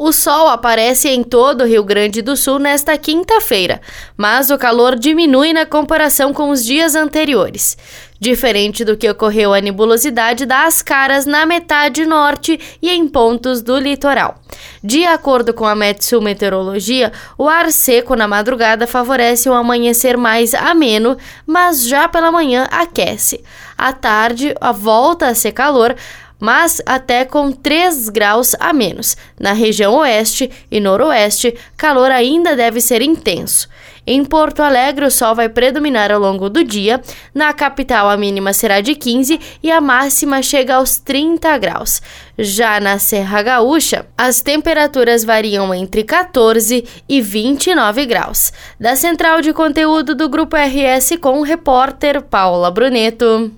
O sol aparece em todo o Rio Grande do Sul nesta quinta-feira, mas o calor diminui na comparação com os dias anteriores. Diferente do que ocorreu, a nebulosidade dá as caras na metade norte e em pontos do litoral. De acordo com a Metsu Meteorologia, o ar seco na madrugada favorece um amanhecer mais ameno, mas já pela manhã aquece. À tarde, a volta a ser calor mas até com 3 graus a menos. Na região oeste e noroeste, calor ainda deve ser intenso. Em Porto Alegre, o sol vai predominar ao longo do dia. Na capital, a mínima será de 15 e a máxima chega aos 30 graus. Já na Serra Gaúcha, as temperaturas variam entre 14 e 29 graus. Da central de conteúdo do Grupo RS com o repórter Paula Bruneto.